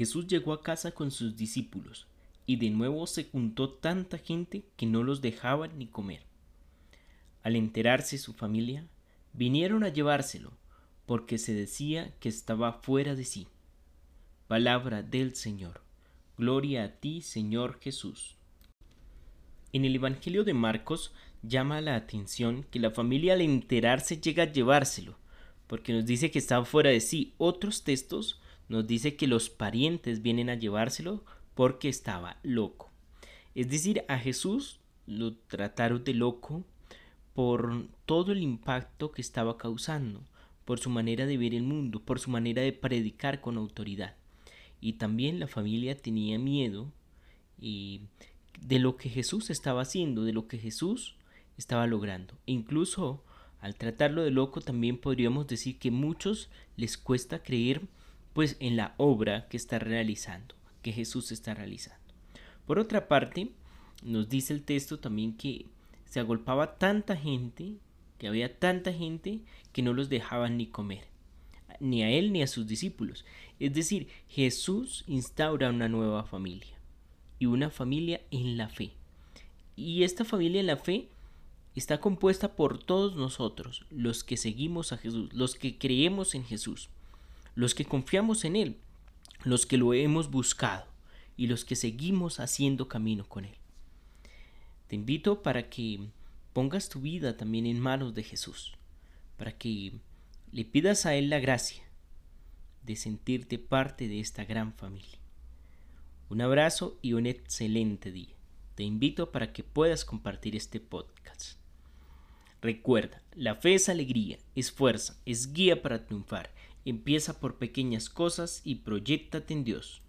Jesús llegó a casa con sus discípulos y de nuevo se juntó tanta gente que no los dejaban ni comer. Al enterarse su familia, vinieron a llevárselo, porque se decía que estaba fuera de sí. Palabra del Señor. Gloria a ti, Señor Jesús. En el Evangelio de Marcos llama la atención que la familia al enterarse llega a llevárselo, porque nos dice que estaba fuera de sí. Otros textos nos dice que los parientes vienen a llevárselo porque estaba loco. Es decir, a Jesús lo trataron de loco por todo el impacto que estaba causando, por su manera de ver el mundo, por su manera de predicar con autoridad. Y también la familia tenía miedo y de lo que Jesús estaba haciendo, de lo que Jesús estaba logrando. incluso al tratarlo de loco también podríamos decir que muchos les cuesta creer pues en la obra que está realizando que Jesús está realizando. Por otra parte, nos dice el texto también que se agolpaba tanta gente, que había tanta gente que no los dejaban ni comer, ni a él ni a sus discípulos. Es decir, Jesús instaura una nueva familia y una familia en la fe. Y esta familia en la fe está compuesta por todos nosotros, los que seguimos a Jesús, los que creemos en Jesús, los que confiamos en Él, los que lo hemos buscado y los que seguimos haciendo camino con Él. Te invito para que pongas tu vida también en manos de Jesús, para que le pidas a Él la gracia de sentirte parte de esta gran familia. Un abrazo y un excelente día. Te invito para que puedas compartir este podcast. Recuerda, la fe es alegría, es fuerza, es guía para triunfar Empieza por pequeñas cosas y proyectate en Dios.